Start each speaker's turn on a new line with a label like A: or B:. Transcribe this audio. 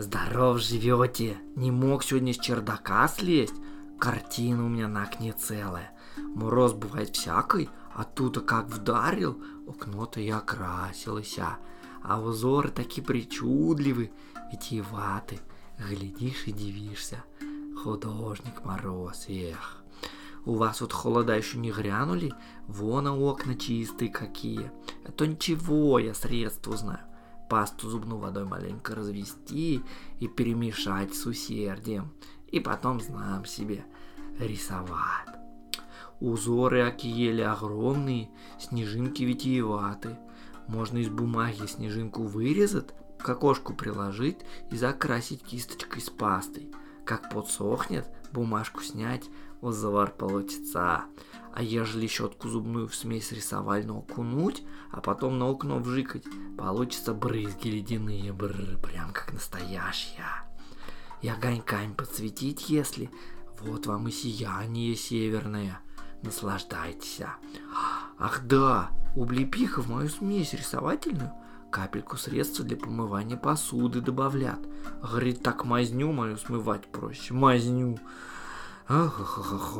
A: Здоров живете. Не мог сегодня с чердака слезть. Картина у меня на окне целая. Мороз бывает всякой, а тут как вдарил, окно-то и окрасилось. А узоры такие причудливы, витиеваты. Глядишь и дивишься. Художник Мороз, эх. У вас вот холода еще не грянули? Вон а окна чистые какие. А то ничего, я средства знаю. Пасту зубную водой маленько развести и перемешать с усердием. И потом, знаем себе, рисовать. Узоры окиели огромные, снежинки витиеваты. Можно из бумаги снежинку вырезать, к окошку приложить и закрасить кисточкой с пастой. Как подсохнет, бумажку снять, узор получится. А ежели щетку зубную в смесь рисовальную окунуть, а потом на окно вжикать, получится брызги ледяные, бррр, прям как настоящие. И огоньками подсветить, если, вот вам и сияние северное. Наслаждайтесь. Ах да, облепиха в мою смесь рисовательную капельку средства для помывания посуды добавлят. Говорит, так мазню мою смывать проще. Мазню. Ах, ах, ах, ах,